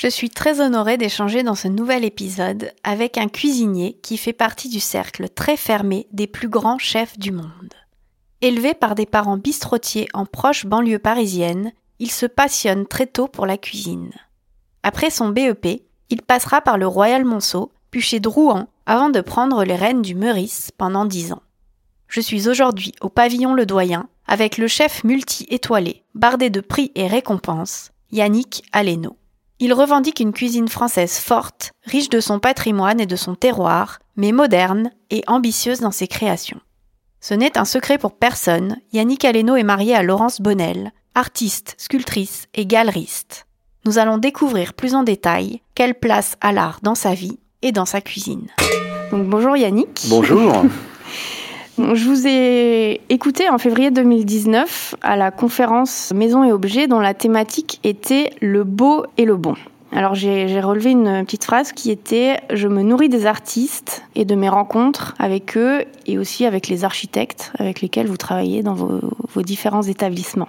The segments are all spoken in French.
Je suis très honorée d'échanger dans ce nouvel épisode avec un cuisinier qui fait partie du cercle très fermé des plus grands chefs du monde. Élevé par des parents bistrotiers en proche banlieue parisienne, il se passionne très tôt pour la cuisine. Après son BEP, il passera par le Royal Monceau, puis chez Drouan, avant de prendre les rênes du Meurice pendant dix ans. Je suis aujourd'hui au pavillon Le Doyen avec le chef multi-étoilé, bardé de prix et récompenses, Yannick Aleno. Il revendique une cuisine française forte, riche de son patrimoine et de son terroir, mais moderne et ambitieuse dans ses créations. Ce n'est un secret pour personne, Yannick Aleno est marié à Laurence Bonnel, artiste, sculptrice et galeriste. Nous allons découvrir plus en détail quelle place a l'art dans sa vie et dans sa cuisine. Donc bonjour Yannick. Bonjour. Je vous ai écouté en février 2019 à la conférence Maison et Objets dont la thématique était le beau et le bon. Alors j'ai relevé une petite phrase qui était ⁇ Je me nourris des artistes et de mes rencontres avec eux et aussi avec les architectes avec lesquels vous travaillez dans vos, vos différents établissements.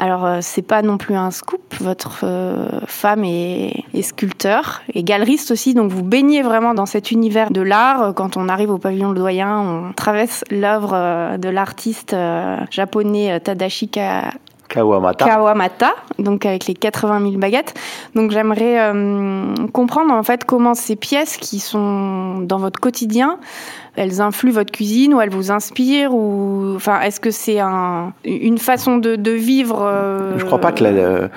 Alors euh, c'est pas non plus un scoop, votre euh, femme est, sculpteur et galeriste aussi, donc vous baignez vraiment dans cet univers de l'art. Quand on arrive au pavillon Le Doyen, on traverse l'œuvre euh, de l'artiste japonais Tadashi Kawamata. Kawamata, donc avec les 80 000 baguettes. Donc j'aimerais comprendre en fait comment ces pièces qui sont dans votre quotidien elles influent votre cuisine ou elles vous inspirent ou enfin est-ce que c'est un, une façon de, de vivre euh... Je crois pas que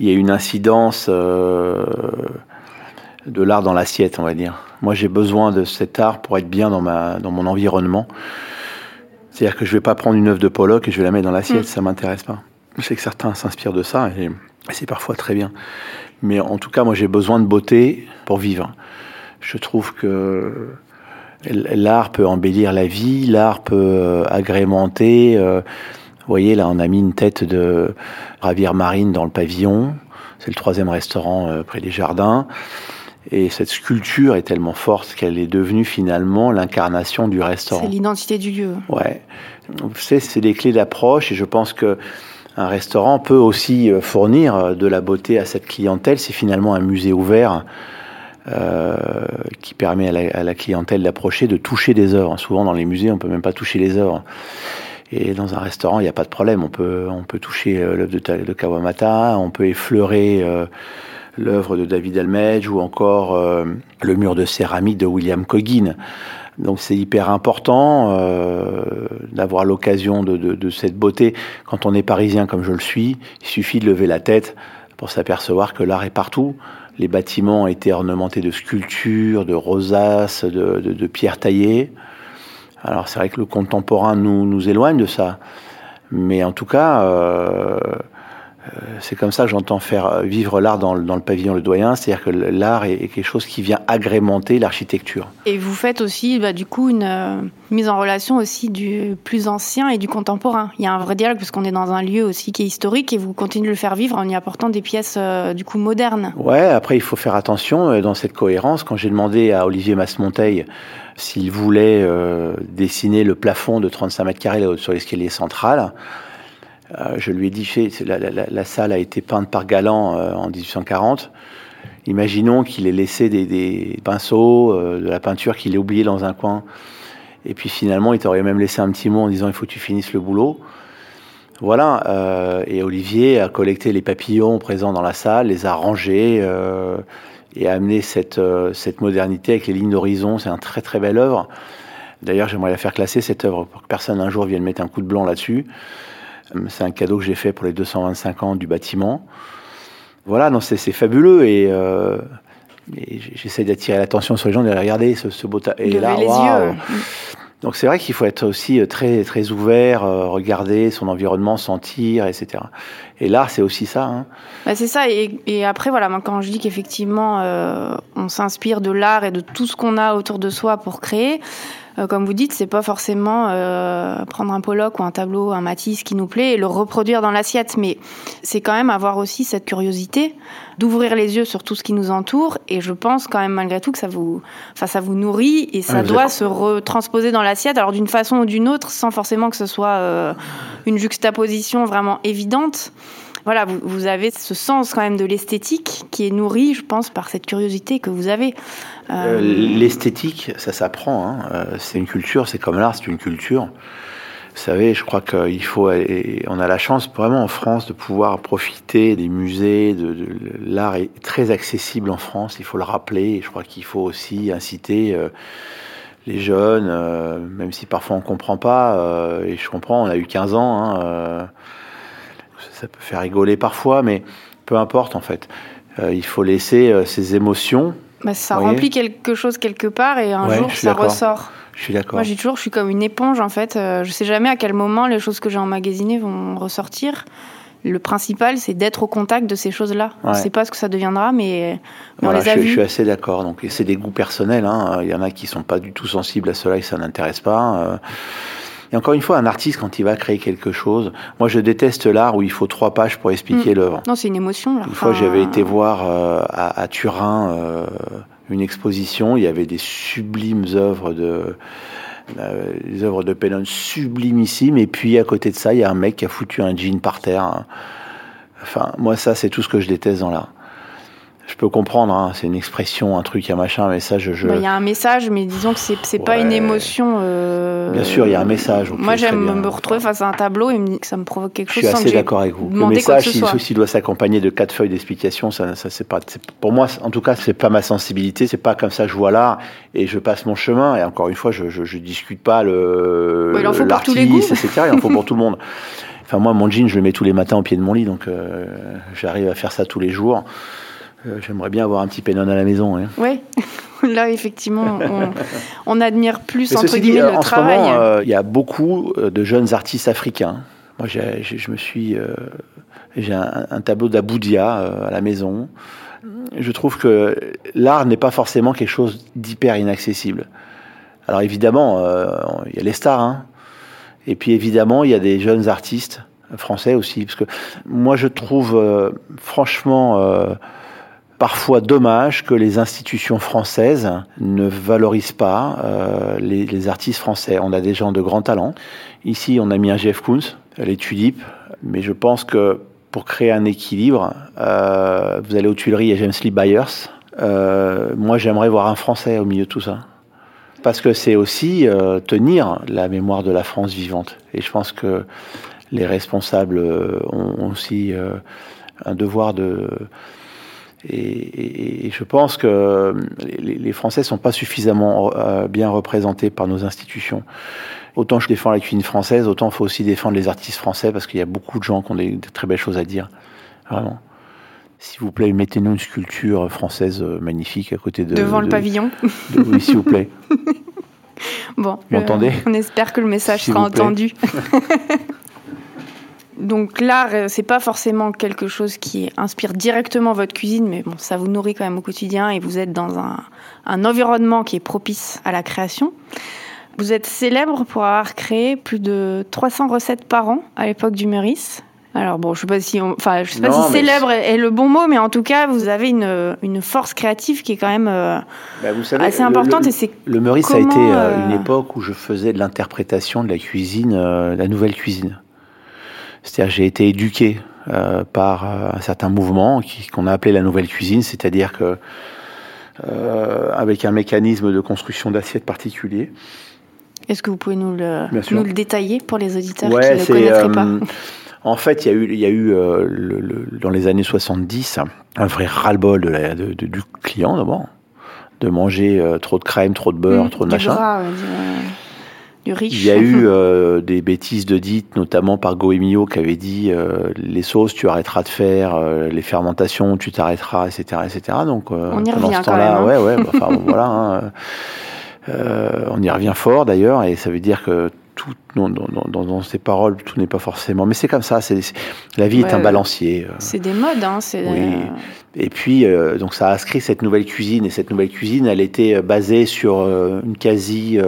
il y ait une incidence euh, de l'art dans l'assiette, on va dire. Moi, j'ai besoin de cet art pour être bien dans ma dans mon environnement. C'est-à-dire que je vais pas prendre une œuvre de Pollock et je vais la mettre dans l'assiette, ça mm. ça m'intéresse pas. Je sais que certains s'inspirent de ça et c'est parfois très bien. Mais en tout cas, moi, j'ai besoin de beauté pour vivre. Je trouve que L'art peut embellir la vie, l'art peut euh, agrémenter. Euh, vous voyez, là, on a mis une tête de Ravière Marine dans le pavillon. C'est le troisième restaurant euh, près des jardins. Et cette sculpture est tellement forte qu'elle est devenue finalement l'incarnation du restaurant. C'est l'identité du lieu. Ouais. C'est des clés d'approche et je pense que un restaurant peut aussi fournir de la beauté à cette clientèle. C'est finalement un musée ouvert euh, qui permet à la, clientèle d'approcher, de toucher des œuvres. Souvent dans les musées, on peut même pas toucher les œuvres. Et dans un restaurant, il n'y a pas de problème. On peut, on peut toucher euh, l'œuvre de, de, Kawamata, on peut effleurer euh, l'œuvre de David Almedge ou encore le mur de céramique de William Coggin. Donc c'est hyper important d'avoir l'occasion de, cette beauté. Quand on est parisien comme je le suis, il suffit de lever la tête pour s'apercevoir que l'art est partout. Les bâtiments été ornementés de sculptures, de rosaces, de, pierres taillées. Alors c'est vrai que le contemporain nous, nous éloigne de ça. Mais en tout cas, euh, c'est comme ça que j'entends faire vivre l'art dans, le pavillon Le Doyen, c'est-à-dire que l'art est, quelque chose qui vient agrémenter l'architecture. Et vous faites aussi, bah, du coup, une euh, mise en relation aussi du plus ancien et du contemporain. Il y a un vrai dialogue puisqu'on est dans un lieu aussi qui est historique et vous continuez de le faire vivre en y apportant des pièces euh, du coup modernes. Ouais, après il faut faire attention dans cette cohérence. Quand j'ai demandé à Olivier Masmonteil s'il voulait dessiner le plafond de 35 mètres carrés sur l'escalier central, euh, je lui ai dit, la, salle a été peinte par Galland euh, en 1840. Imaginons qu'il ait laissé des, pinceaux, euh, de la peinture qu'il ait oublié dans un coin. Et puis finalement, il t'aurait même laissé un petit mot en disant il faut que tu finisses le boulot. Voilà. et Olivier a collecté les papillons présents dans la salle, les a rangés et a amené cette, cette modernité avec les lignes d'horizon. C'est un très très belle œuvre. D'ailleurs, j'aimerais la faire classer cette œuvre pour que personne un jour vienne mettre un coup de blanc là-dessus. C'est un cadeau que j'ai fait pour les 225 ans du bâtiment. Voilà, non, c'est fabuleux et, euh, j'essaie d'attirer l'attention sur les gens, de regarder ce, ce beau et là, les yeux. Donc c'est vrai qu'il faut être aussi euh, très très ouvert, euh, regarder son environnement, sentir, etc. Et l'art, c'est aussi ça. Hein. Bah c'est ça. Et, et, après, voilà, quand je dis qu'effectivement, euh, on s'inspire de l'art et de tout ce qu'on a autour de soi pour créer, euh, comme vous dites, c'est pas forcément euh, prendre un Pollock ou un tableau, un Matisse qui nous plaît et le reproduire dans l'assiette, mais c'est quand même avoir aussi cette curiosité d'ouvrir les yeux sur tout ce qui nous entoure. Et je pense quand même malgré tout que ça vous, enfin, ça vous nourrit et ça doit se retransposer dans l'assiette, alors d'une façon ou d'une autre, sans forcément que ce soit euh, une juxtaposition vraiment évidente voilà, vous, vous, avez ce sens quand même de l'esthétique qui est nourri, je pense, par cette curiosité que vous avez. Euh, l'esthétique, ça s'apprend. Hein. Euh, c'est une culture, c'est comme l'art, c'est une culture. Vous savez, je crois qu'il faut, on a la chance vraiment en France de pouvoir profiter des musées, de, l'art est très accessible en France, il faut le rappeler. Je crois qu'il faut aussi inciter euh, les jeunes, même si parfois on comprend pas, et je comprends, on a eu 15 ans, hein, ça peut faire rigoler parfois, mais peu importe en fait. il faut laisser ces émotions bah, ça remplit quelque chose quelque part et un jour ça ressort. Je suis d'accord. Moi, j'ai toujours, je suis comme une éponge en fait. Euh, je sais jamais à quel moment les choses que j'ai emmagasinées vont ressortir. Le principal, c'est d'être au contact de ces choses-là. On ne sait pas ce que ça deviendra, mais, on les a je, vues. Je suis assez d'accord. Donc, c'est des goûts personnels. Hein. Il y en a qui sont pas du tout sensibles à cela et ça n'intéresse pas. Euh. Et encore une fois, un artiste, quand il va créer quelque chose, moi je déteste l'art où il faut trois pages pour expliquer mm. l'œuvre. Non, c'est une émotion. Là. Une fois, j'avais été voir euh, à, Turin euh, une exposition, il y avait des sublimes œuvres de. Euh, des œuvres de Pennon sublimissimes, et puis à côté de ça, il y a un mec qui a foutu un jean par terre. Enfin, moi, ça, c'est tout ce que je déteste dans l'art je peux comprendre, hein, c'est une expression, un truc, un machin, un message. Je... Bah, il y a un message, mais disons que c'est n'est pas une émotion. Euh... Bien sûr, il y a un message. Moi, j'aime me retrouver face à un tableau et me que ça me provoque quelque chose. Je suis assez d'accord avec vous. Le message, s'il doit s'accompagner de quatre feuilles d'explication, ça, ça c'est pas. Pour moi, en tout cas, c'est pas ma sensibilité. C'est pas comme ça. Je vois là et je passe mon chemin. Et encore une fois, je, je, je discute pas le. il en faut pour tous les goûts. C'est il en faut pour tout le monde. Enfin, moi, mon jean, je le mets tous les matins au pied de mon lit, donc euh, j'arrive à faire ça tous les jours. Euh, j'aimerais bien avoir un petit Pennon à la maison. Hein. Oui, là effectivement, on, admire plus entre guillemets le en travail. Ce moment, euh, il y a beaucoup euh, de jeunes artistes africains. Moi, je me suis, j'ai un, tableau d'Aboudia à la maison. Je trouve que l'art n'est pas forcément quelque chose d'hyper inaccessible. Alors évidemment, il y a les stars, hein. et puis évidemment, il y a des jeunes artistes français aussi, parce que moi, je trouve franchement parfois dommage que les institutions françaises ne valorisent pas euh, les, artistes français. On a des gens de grand talent. Ici, on a mis un Jeff Koons, les Tulipes, mais je pense que pour créer un équilibre, euh, vous allez aux Tuileries, il y a James Lee Byers. Euh, moi, j'aimerais voir un Français au milieu de tout ça. Parce que c'est aussi tenir la mémoire de la France vivante. Et je pense que les responsables ont aussi un devoir de et, je pense que les, Français sont pas suffisamment euh, bien représentés par nos institutions. Autant je défends la cuisine française, autant il faut aussi défendre les artistes français parce qu'il y a beaucoup de gens qui ont des, très belles choses à dire. Vraiment. S'il vous plaît, mettez-nous une sculpture française euh, magnifique à côté de. Devant le pavillon. oui, s'il vous plaît. Bon. Vous m'entendez? On espère que le message sera entendu. Donc l'art, euh, c'est pas forcément quelque chose qui inspire directement votre cuisine, mais bon, ça vous nourrit quand même au quotidien et vous êtes dans un, environnement qui est propice à la création. Vous êtes célèbre pour avoir créé plus de 300 recettes par an à l'époque du Meurice. Alors bon, je sais pas si, enfin, je sais pas si célèbre est le bon mot, mais en tout cas, vous avez une, une force créative qui est quand même euh, bah, assez importante. Le, et c'est le Meurice a été euh, une époque où je faisais de l'interprétation de la cuisine, la nouvelle cuisine. C'est-à-dire j'ai été éduqué euh, par euh, un certain mouvement qu'on a appelé la nouvelle cuisine, c'est-à-dire que euh, avec un mécanisme de construction d'assiettes particulier. Est-ce que vous pouvez nous le, nous le détailler pour les auditeurs qui ne le connaîtraient pas En fait, il y a eu, il y a eu le, dans les années 70 un vrai ras-le-bol de de, du client d'abord, de manger trop de crème, trop de beurre, mmh, trop de machin. Du riche. Il y a eu euh, des bêtises de dites, notamment par Goemio qui avait dit euh, les sauces, tu arrêteras de faire, euh, les fermentations, tu t'arrêteras, etc., etc. Donc, on y revient quand même. Hein. Ouais, ouais. Bah, enfin, voilà. Hein, on y revient fort d'ailleurs, et ça veut dire que tout dans, dans, ces paroles, tout n'est pas forcément. Mais c'est comme ça. C'est la vie est un balancier. C'est des modes, hein. Oui. Et puis, euh, donc ça a inscrit cette nouvelle cuisine. Et cette nouvelle cuisine, elle était basée sur une quasi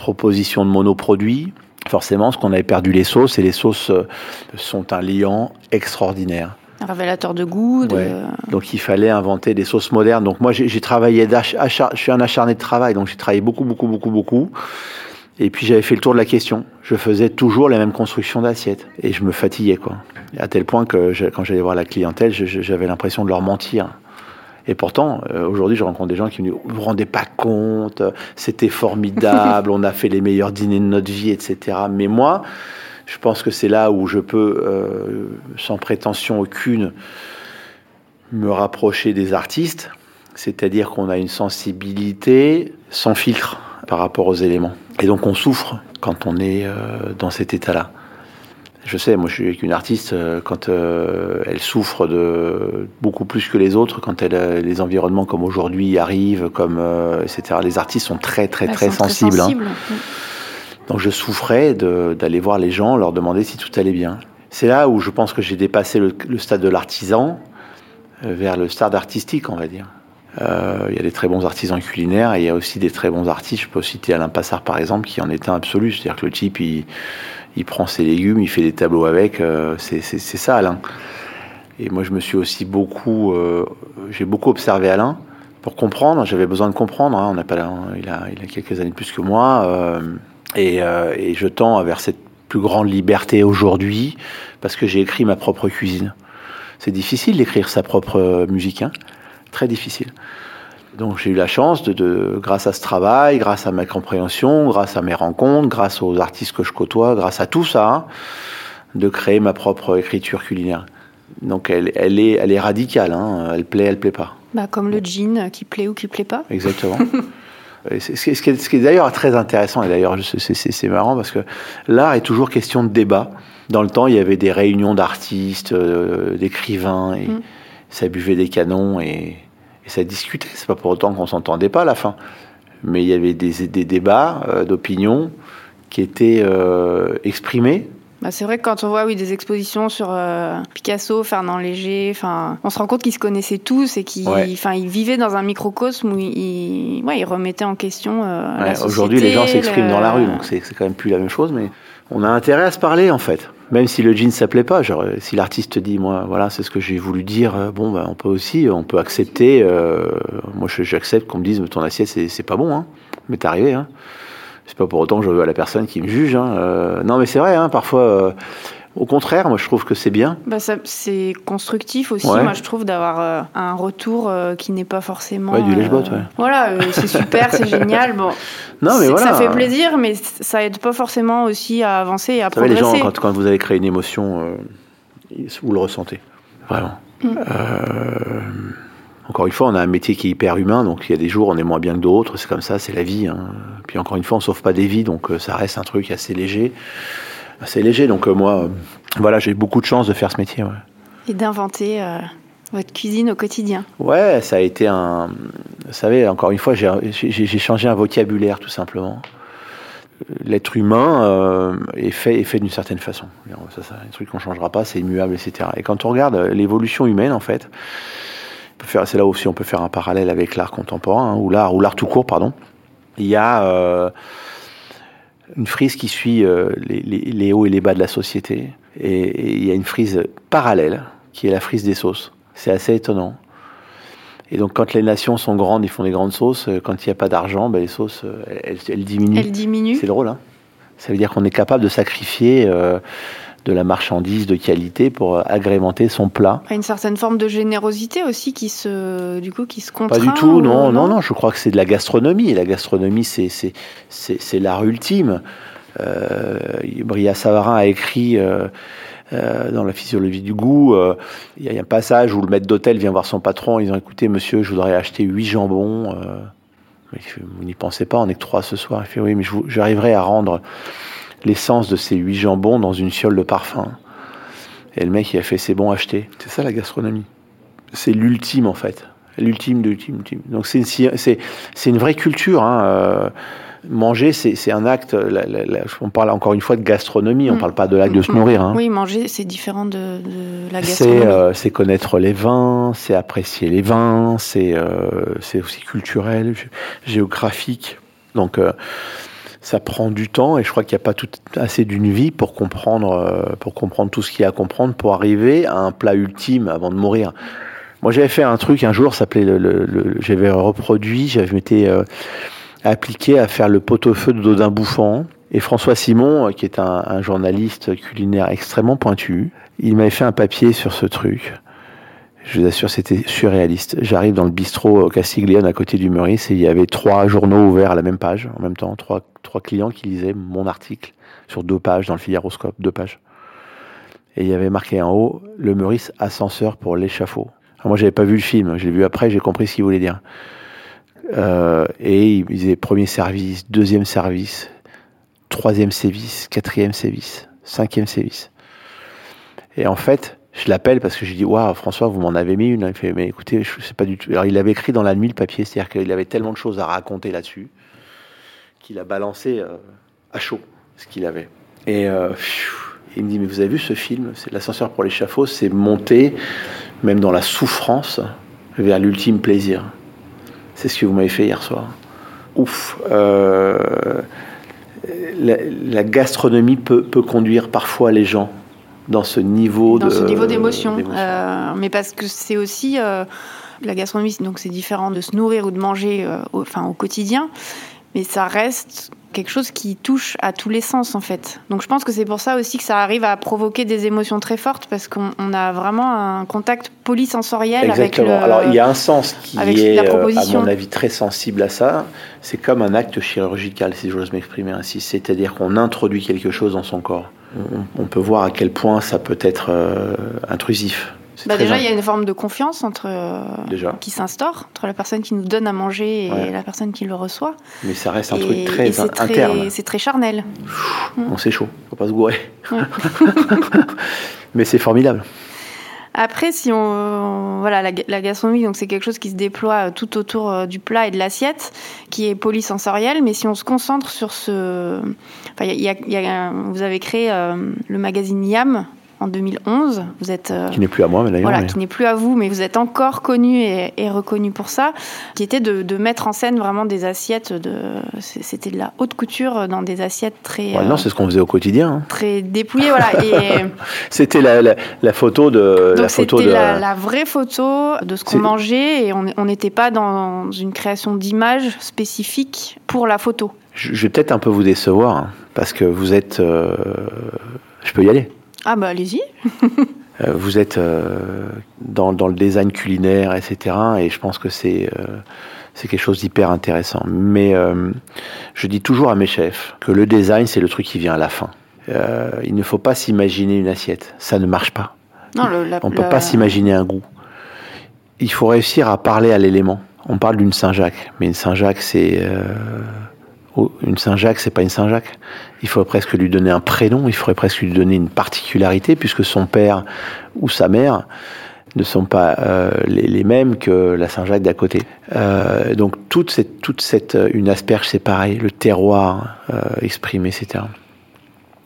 proposition de monoproduits. Forcément, ce qu'on avait perdu les sauces, et les sauces euh, sont un liant extraordinaire. Un révélateur de goût. Donc il fallait inventer des sauces modernes. Donc moi j'ai travaillé, je suis un acharné de travail, donc j'ai travaillé beaucoup, beaucoup, beaucoup, beaucoup. Et puis j'avais fait le tour de la question. Je faisais toujours les mêmes constructions d'assiettes. Et je me fatiguais, quoi. À tel point que quand j'allais voir la clientèle, j'avais l'impression de leur mentir. Et pourtant, euh, aujourd'hui, je rencontre des gens qui me disent Vous vous rendez pas compte, c'était formidable, on a fait les meilleurs dîners de notre vie, etc. Mais moi, je pense que c'est là où je peux, euh, sans prétention aucune, me rapprocher des artistes. C'est-à-dire qu'on a une sensibilité sans filtre par rapport aux éléments. Et donc on souffre quand on est euh, dans cet état-là. Je sais, moi je suis avec une artiste, euh, quand euh, elle souffre de beaucoup plus que les autres, quand elle, euh, les environnements comme aujourd'hui arrivent, comme, etc. Les artistes sont très très très, sensibles. Hein. Donc je souffrais d'aller voir les gens, leur demander si tout allait bien. C'est là où je pense que j'ai dépassé le, le, stade de l'artisan vers le stade artistique, on va dire. Il y a des très bons artisans culinaires et il y a aussi des très bons artistes. Je peux citer Alain Passard par exemple, qui en est un absolu. C'est-à-dire que le type, il prend ses légumes, il fait des tableaux avec. Euh, c'est ça, Alain. Et moi, je me suis aussi beaucoup, euh, j'ai beaucoup observé Alain pour comprendre. J'avais besoin de comprendre. Hein. on n'a pas, il a, quelques années plus que moi, euh, et, et, je tends vers cette plus grande liberté aujourd'hui parce que j'ai écrit ma propre cuisine. C'est difficile d'écrire sa propre musique, hein. Très difficile. Donc j'ai eu la chance de, grâce à ce travail, grâce à ma compréhension, grâce à mes rencontres, grâce aux artistes que je côtoie, grâce à tout ça, de créer ma propre écriture culinaire. Donc elle, elle est, elle est radicale, hein. elle plaît, elle plaît pas. Bah, comme le jean qui plaît ou qui plaît pas. Exactement. ce qui est, d'ailleurs très intéressant, et d'ailleurs c'est marrant parce que l'art est toujours question de débat. Dans le temps, il y avait des réunions d'artistes, euh, d'écrivains, et mm. Ça buvait des canons et ça discutait. C'est pas pour autant qu'on s'entendait pas à la fin. Mais il y avait des, des débats euh, d'opinion qui étaient euh, exprimés. Bah c'est vrai que quand on voit oui, des expositions sur euh, Picasso, Fernand Léger, on se rend compte qu'ils se connaissaient tous et qu'ils ils vivaient dans un microcosme où ils, ouais, ils remettaient en question Aujourd'hui, les gens s'expriment dans la rue, donc c'est quand même plus la même chose, mais on a intérêt à se parler en fait même si le jean s'appelait pas, genre, si l'artiste dit, moi, voilà, c'est ce que j'ai voulu dire, euh, bon, ben, on peut aussi, on peut accepter. Euh, moi, j'accepte qu'on me dise, ton assiette, c'est pas bon, hein. Mais t'es arrivé, hein. C'est pas pour autant que je veux à la personne qui me juge. Hein. Euh, non, mais c'est vrai, hein, parfois. Au contraire, moi je trouve que c'est bien. Bah c'est constructif aussi, moi je trouve, d'avoir euh, un retour euh, qui n'est pas forcément. Ouais, du lèche ouais. Voilà, euh, c'est super, c'est génial. Bon, non, mais voilà. Ça fait plaisir, mais ça aide pas forcément aussi à avancer et à progresser. les gens, quand, quand, vous avez créé une émotion, vous le ressentez. Vraiment. Mm. Encore une fois, on a un métier qui est hyper humain, donc il y a des jours on est moins bien que d'autres, c'est comme ça, c'est la vie. Hein. Puis encore une fois, on sauve pas des vies, donc ça reste un truc assez léger assez léger. Donc euh, moi, euh, voilà, j'ai beaucoup de chance de faire ce métier. Et d'inventer euh, votre cuisine au quotidien. Ouais, ça a été un. Vous savez, encore une fois, j'ai changé un vocabulaire tout simplement. L'être humain est fait, est fait d'une certaine façon. Ça, ça, un truc qu'on changera pas, c'est immuable, etc. Et quand on regarde l'évolution humaine, en fait, c'est là aussi on peut faire un parallèle avec l'art contemporain, hein, ou l'art, ou l'art tout court, pardon. Il y a une frise qui suit euh, les, hauts et les bas de la société. Et, il y a une frise parallèle, qui est la frise des sauces. C'est assez étonnant. Et donc, quand les nations sont grandes, ils font des grandes sauces. Quand il n'y a pas d'argent, ben, les sauces, euh, elles, diminuent. Elles diminuent. C'est drôle, hein Ça veut dire qu'on est capable de sacrifier euh, de la marchandise de qualité pour agrémenter son plat. Une certaine forme de générosité aussi qui se, du coup, qui se contraint. Pas du tout, non, non, non, Je crois que c'est de la gastronomie. La gastronomie, c'est c'est l'art ultime. Euh, Bria Savarin a écrit. Euh, euh, dans la physiologie du goût, euh, il y a un passage où le maître d'hôtel vient voir son patron en disant écoutez monsieur, je voudrais acheter huit jambons. vous n'y pensez pas, on est que trois ce soir. Il fait oui, mais j'arriverai à rendre l'essence de ces huit jambons dans une fiole de parfum. Et le mec, il a fait c'est bon, acheter. C'est ça la gastronomie. C'est l'ultime en fait. L'ultime de l'ultime. Donc c'est une, vraie culture. Hein. Euh, manger, c'est un acte. on parle encore une fois de gastronomie, on ne mm. parle pas de l'acte de se nourrir. Hein. Oui, manger, c'est différent de, la gastronomie. Euh, c'est connaître les vins, c'est apprécier les vins, c'est euh, aussi culturel, géographique. Donc euh, ça prend du temps et je crois qu'il n'y a pas tout, assez d'une vie pour comprendre, pour comprendre tout ce qu'il y a à comprendre pour arriver à un plat ultime avant de mourir. Moi, j'avais fait un truc un jour, s'appelait le, j'avais reproduit, j'avais été appliqué à faire le pot-au-feu de Dodin Bouffant. Et François Simon, euh, qui est un, journaliste culinaire extrêmement pointu, il m'avait fait un papier sur ce truc. Je vous assure, c'était surréaliste. J'arrive dans le bistrot Castiglione à côté du Meurice et il y avait trois journaux ouverts à la même page, en même temps, trois, trois clients qui lisaient mon article sur deux pages dans le Figaroscope, deux pages. Et il y avait marqué en haut le Meurice ascenseur pour l'échafaud. Moi, j'avais pas vu le film, je l'ai vu après, j'ai compris ce qu'il voulait dire. Euh, et il disait premier service, deuxième service, troisième service, quatrième service, cinquième service. Et en fait, je l'appelle parce que j'ai dit waouh François vous m'en avez mis une. Il fait mais écoutez je sais pas du tout. Alors il avait écrit dans la nuit le papier, c'est-à-dire qu'il avait tellement de choses à raconter là-dessus qu'il a balancé euh, à chaud ce qu'il avait. Et euh, il me dit mais vous avez vu ce film? C'est l'ascenseur pour l'échafaud, c'est monter même dans la souffrance vers l'ultime plaisir. C'est ce que vous m'avez fait hier soir. Ouf. Euh, la, gastronomie peut, conduire parfois les gens dans ce niveau dans ce niveau d'émotion. Euh, mais parce que c'est aussi euh, la gastronomie, donc c'est différent de se nourrir ou de manger, enfin au quotidien, mais ça reste quelque chose qui touche à tous les sens en fait. Donc je pense que c'est pour ça aussi que ça arrive à provoquer des émotions très fortes parce qu'on a vraiment un contact polysensoriel Exactement. avec le, Alors il y a un sens qui est euh, à mon avis très sensible à ça. C'est comme un acte chirurgical si j'ose m'exprimer ainsi. C'est-à-dire qu'on introduit quelque chose dans son corps. On, peut voir à quel point ça peut être euh, intrusif. Bah déjà, il y a une forme de confiance entre, euh, qui s'instaure entre la personne qui nous donne à manger et la personne qui le reçoit. Mais ça reste un truc très interne. C'est très charnel. On c'est chaud, faut pas se gourer. Mais c'est formidable. Après, si on voilà la, gastronomie, donc c'est quelque chose qui se déploie euh, tout autour euh, du plat et de l'assiette, qui est polysensoriel. Mais si on se concentre sur ce, enfin, y a, vous avez créé le magazine Yam en 2011. Vous êtes euh, qui n'est plus à moi, mais d'ailleurs. Voilà, qui n'est plus à vous, mais vous êtes encore connu et, reconnu pour ça. Qui était de, mettre en scène vraiment des assiettes de. C'était de la haute couture dans des assiettes très. non, c'est ce qu'on faisait au quotidien. Hein. Très dépouillé, voilà. Et c'était la, la, photo de. Donc c'était la, la, vraie photo de ce qu'on mangeait et on n'était pas dans une création d'image spécifique pour la photo. Je, vais peut-être un peu vous décevoir hein, parce que vous êtes. Euh, je peux y aller. Ah bah allez-y. Euh, vous êtes euh, dans, dans, le design culinaire, etc. Et je pense que c'est euh, c'est quelque chose d'hyper intéressant. Mais je dis toujours à mes chefs que le design, c'est le truc qui vient à la fin. il ne faut pas s'imaginer une assiette. Ça ne marche pas. Non, On ne peut pas s'imaginer un goût. Il faut réussir à parler à l'élément. On parle d'une Saint-Jacques, mais une Saint-Jacques, c'est une Saint-Jacques, c'est pas une Saint-Jacques. Il faudrait presque lui donner un prénom, il faudrait presque lui donner une particularité, puisque son père ou sa mère ne sont pas euh, les, mêmes que la Saint-Jacques d'à côté. Euh, donc toute cette, toute cette, euh, une asperge, c'est pareil, le terroir exprimé, etc.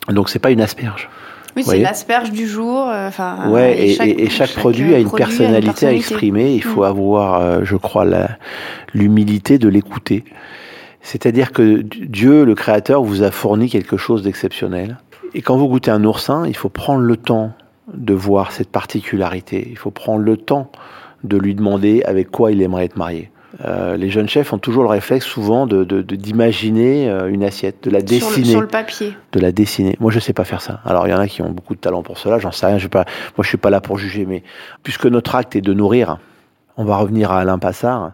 Donc c'est pas une asperge. Oui, c'est l'asperge du jour. Enfin, ouais, et, chaque, produit a une, personnalité, à exprimer. Il faut mm. avoir, je crois, l'humilité de l'écouter. C'est-à-dire que Dieu, le Créateur, vous a fourni quelque chose d'exceptionnel. Et quand vous goûtez un oursin, il faut prendre le temps de voir cette particularité. Il faut prendre le temps de lui demander avec quoi il aimerait être marié. Euh, les jeunes chefs ont toujours le réflexe souvent de, d'imaginer euh, une assiette, de la dessiner. Sur le, papier. De la dessiner. Moi, je sais pas faire ça. Alors, il y en a qui ont beaucoup de talent pour cela, j'en sais rien. Je pas, moi, je suis pas là pour juger, mais puisque notre acte est de nourrir, on va revenir à Alain Passard.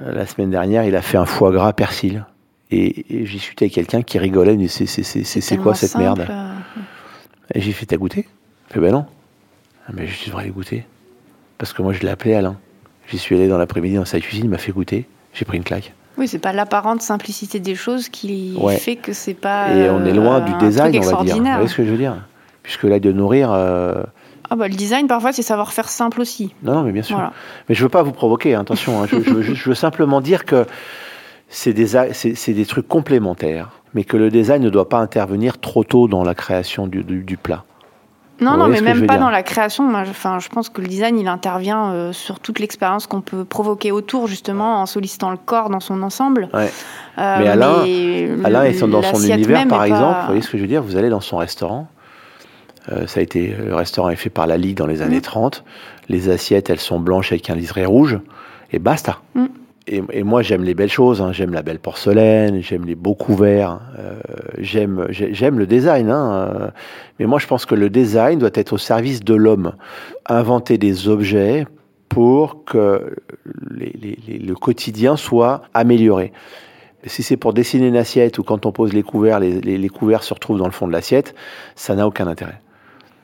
La semaine dernière, il a fait un foie gras persil. Et, j'ai discuté avec quelqu'un qui rigolait, mais c'est quoi cette merde euh. Et j'ai fait, t'as goûté? Il fait, ben non. Ah, mais je devrais aller goûter. Parce que moi, je l'ai appelé Alain. J'y suis allé dans l'après-midi dans sa cuisine, il m'a fait goûter. J'ai pris une claque. Oui, c'est pas l'apparente simplicité des choses qui Ouais. fait que c'est pas. Et on est loin euh, du design, on va dire. Vous voyez ce que je veux dire? Puisque là, de nourrir. euh, Ah bah le design parfois c'est savoir faire simple aussi. Non, non, mais bien sûr. Voilà. Mais je veux pas vous provoquer, hein, attention. hein. Je, je veux juste- je veux simplement dire que c'est des, c'est des trucs complémentaires, mais que le design ne doit pas intervenir trop tôt dans la création du, du- du plat. Non, non, mais même pas dans la création. Moi, je, enfin, je pense que le design, il intervient euh, sur toute l'expérience qu'on peut provoquer autour, justement, en sollicitant le corps dans son ensemble. Ouais. Euh, Mais Alain- mais Alain est dans son univers, par exemple. pas- Vous voyez ce que je veux dire Vous allez dans son restaurant. Euh, ça a été, le restaurant est fait par la Ligue dans les années Mm. 30. Les assiettes, elles sont blanches avec un liseré rouge. Et basta. Mm. Et, et moi, j'aime les belles choses. hein. J'aime la belle porcelaine. J'aime les beaux couverts. euh, j'aime, j'ai- j'aime le design. hein, euh. Mais moi, je pense que le design doit être au service de l'homme. Inventer des objets pour que les- les- les- le quotidien soit amélioré. Si c'est pour dessiner une assiette ou quand on pose les couverts, les couverts se retrouvent dans le fond de l'assiette, ça n'a aucun intérêt.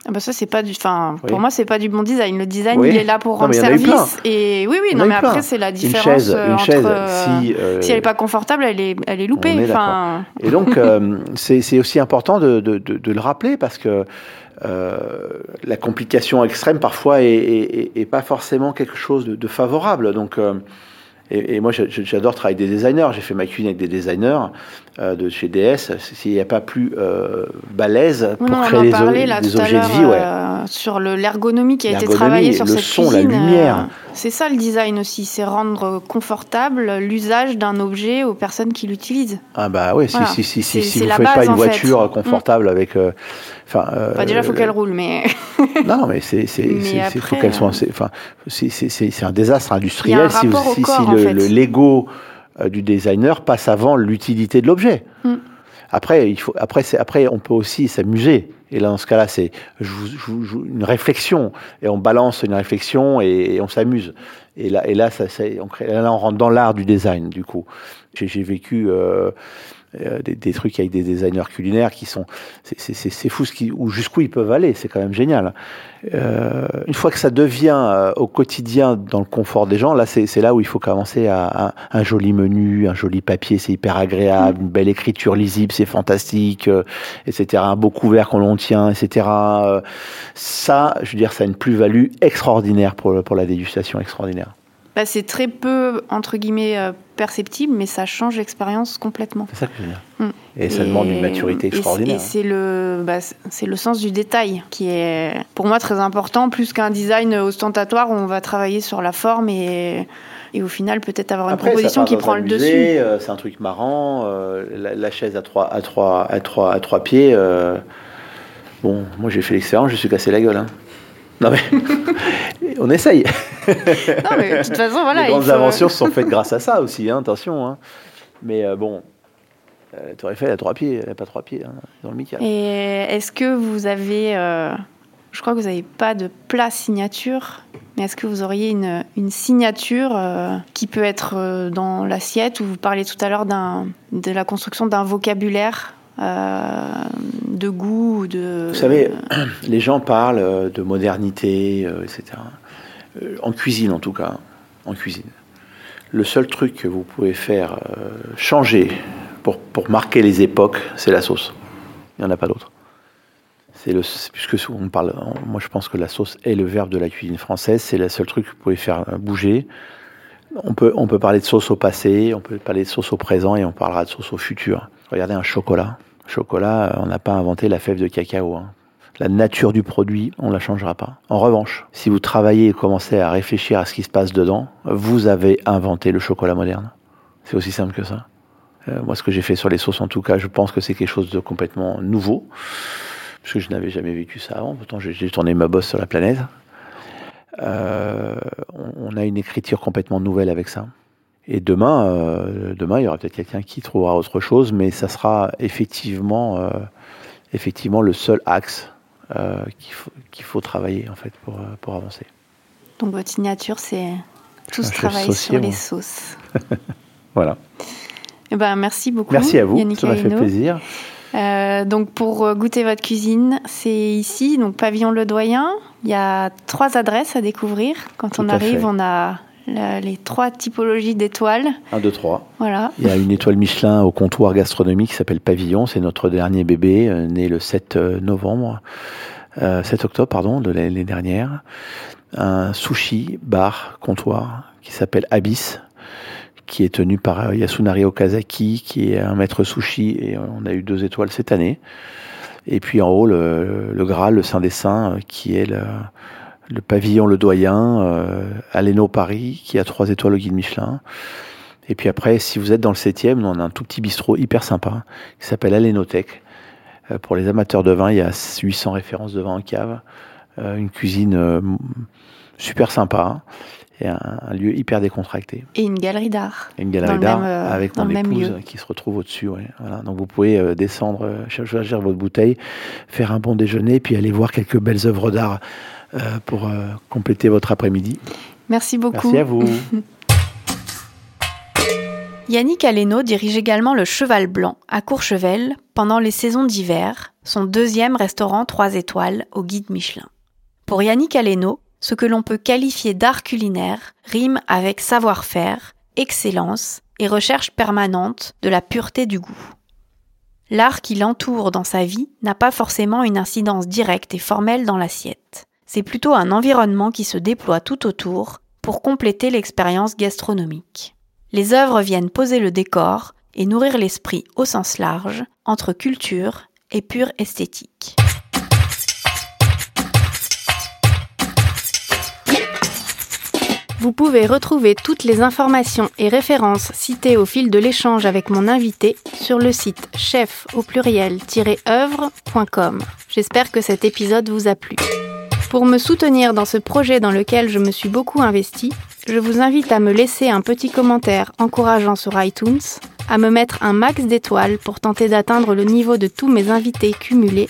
Ah bah ça c'est pas du enfin Oui. pour moi c'est pas du bon design le design Oui. il est là pour Non, rendre service et oui oui non mais après c'est la Une différence chaise, euh, une entre chaise, euh, si, euh, si elle est pas confortable elle est elle est loupée est d'accord. enfin Et donc, euh, c'est aussi important de, de- de- de le rappeler parce que euh, la complication extrême parfois est, est- pas forcément quelque chose de, favorable. Donc, euh, et, et moi, j'adore travailler avec des designers. J'ai fait ma cuisine avec des designers euh, de chez DS. S'il n'y a pas plus euh, balèze pour non, on créer des, là des tout à objets de vie, ouais. euh, sur le l'ergonomie qui a été travaillée sur le cette son, la cuisine. euh, lumière. c'est ça le design aussi, c'est rendre confortable l'usage d'un objet aux personnes qui l'utilisent. Ah bah oui, si, Voilà. si, si, si, vous la faites pas une fait. voiture confortable avec... euh, Enfin, euh, Enfin, déjà, faut qu'elle roule, mais Non, mais c'est Mais faut soient. euh, c'est- Enfin, un désastre Il industriel un si, le, Lego euh, du designer passe avant l'utilité de l'objet. Mm. Après, il faut. Après, c'est après, on peut aussi s'amuser. Et là, dans ce cas-là, c'est une réflexion et on balance une réflexion et, et on s'amuse. Et là, et là, ça, ça- on crée, là, on rentre dans l'art du design. Du coup, j'ai j'ai vécu. euh, euh, des, des trucs avec des designers culinaires qui sont c'est- c'est c'est- c'est fou ce qui ou jusqu'où ils peuvent aller c'est quand même génial. Euh, une fois que ça devient euh, au quotidien dans le confort des gens là c'est là où il faut commencer à, à un joli menu un joli papier c'est hyper agréable une belle écriture lisible c'est fantastique euh, etc un beau couvert qu'on l'on tient etc Euh, ça je veux dire ça a une plus-value extraordinaire pour, le- pour la dégustation extraordinaire bah, c'est très peu, entre guillemets, euh, perceptible, mais ça change l'expérience complètement. c'est ça que je veux dire Mm. et ça demande une maturité et extraordinaire Et c'est le, bah, c'est- le sens du détail qui est, pour moi, très important, plus qu'un design ostentatoire où on va travailler sur la forme et, et au final peut-être avoir une Après, proposition qui prend le musée, dessus. euh, c'est un truc marrant. euh, la, la chaise à trois, à trois, à trois, à trois pieds. bon, moi j'ai fait l'expérience, je suis cassé la gueule. hein. Non mais on essaye. Non, mais de toute façon, voilà. Les grandes faut- inventions se sont faites grâce à ça aussi, hein, attention. hein. Mais euh, bon, euh, Tour Eiffel, a trois pieds, elle n'a pas trois pieds hein, dans le Michael. Et est-ce que vous avez, euh, je crois que vous n'avez pas de plat signature, mais est-ce que vous auriez une, une signature euh, qui peut être dans l'assiette où vous parliez tout à l'heure de la construction d'un vocabulaire? De goût de. Vous savez, les gens parlent euh, de modernité, euh, etc. Euh, En cuisine, en tout cas, en cuisine. Le seul truc que vous pouvez faire euh, changer pour, pour marquer les époques, c'est la sauce. Il n'y en a pas d'autre. C'est le, puisque on parle, moi je pense que la sauce est le verbe de la cuisine française. C'est le seul truc que vous pouvez faire euh, bouger. On peut, on peut parler de sauce au passé, on peut parler de sauce au présent et on parlera de sauce au futur. Regardez un chocolat. Chocolat, euh, on n'a pas inventé la fève de cacao. hein. La nature du produit, on ne la changera pas. En revanche, si vous travaillez et commencez à réfléchir à ce qui se passe dedans, vous avez inventé le chocolat moderne. C'est aussi simple que ça. Euh, moi, ce que j'ai fait sur les sauces, en tout cas, je pense que c'est quelque chose de complètement nouveau, parce que je n'avais jamais vécu ça avant. Pourtant, j'ai tourné ma bosse sur la planète. Euh, on a une écriture complètement nouvelle avec ça. Et demain, euh, demain, il y aura peut-être quelqu'un qui trouvera autre chose, mais ça sera effectivement, euh, effectivement le seul axe euh, qu'il faut, qu'il faut travailler en fait pour, pour avancer. Donc votre signature, c'est tout ce travail saucier, sur les sauces. Voilà. Eh ben, merci beaucoup. Merci à vous, Yannick ça m'a fait plaisir. Euh, donc pour goûter votre cuisine, c'est ici, donc Pavillon Le Doyen. Il y a trois adresses à découvrir. Quand Tout on arrive, fait. on a les trois typologies d'étoiles. 1, 2, 3. Voilà. Il y a une étoile Michelin au comptoir gastronomique qui s'appelle Pavillon. C'est notre dernier bébé, euh, né le 7 euh, novembre, 7 octobre, pardon, de l'année dernière. Un sushi bar comptoir qui s'appelle Abyss qui est tenu par Yasunari Okazaki, qui est un maître sushi, et on a eu deux étoiles cette année. Et puis en haut, le, le Graal, le Saint des Saints, qui est le, le pavillon Le Doyen, euh, à Paris, qui a trois étoiles au guide Michelin. Et puis après, si vous êtes dans le 7e, on a un tout petit bistrot hyper sympa qui s'appelle Alénothèque. Euh, pour les amateurs de vin, il y a 800 références de vin en cave. Euh, une cuisine euh, super sympa et un, lieu hyper décontracté. Et une galerie d'art. Une galerie d'art avec mon épouse qui se retrouve au-dessus. Voilà. Donc vous pouvez descendre, chercher votre bouteille, faire un bon déjeuner, puis aller voir quelques belles œuvres d'art euh, pour euh, compléter votre après-midi. Merci beaucoup. Merci à vous. Yannick Aleno dirige également le Cheval Blanc à Courchevel pendant les saisons d'hiver, son deuxième restaurant 3 étoiles au guide Michelin. Pour Yannick Aleno, ce que l'on peut qualifier d'art culinaire rime avec savoir-faire, excellence et recherche permanente de la pureté du goût. L'art qui l'entoure dans sa vie n'a pas forcément une incidence directe et formelle dans l'assiette c'est plutôt un environnement qui se déploie tout autour pour compléter l'expérience gastronomique. Les œuvres viennent poser le décor et nourrir l'esprit au sens large entre culture et pure esthétique. Vous pouvez retrouver toutes les informations et références citées au fil de l'échange avec mon invité sur le site chef au pluriel-œuvre.com. J'espère que cet épisode vous a plu. Pour me soutenir dans ce projet dans lequel je me suis beaucoup investi, je vous invite à me laisser un petit commentaire encourageant sur iTunes, à me mettre un max d'étoiles pour tenter d'atteindre le niveau de tous mes invités cumulés,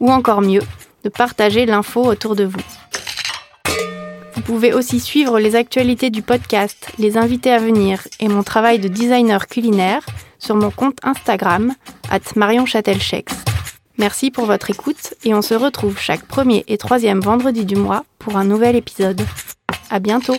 ou encore mieux, de partager l'info autour de vous. Vous pouvez aussi suivre les actualités du podcast, les invités à venir et mon travail de designer culinaire sur mon compte Instagram, at Marion Merci pour votre écoute et on se retrouve chaque premier et troisième vendredi du mois pour un nouvel épisode. À bientôt!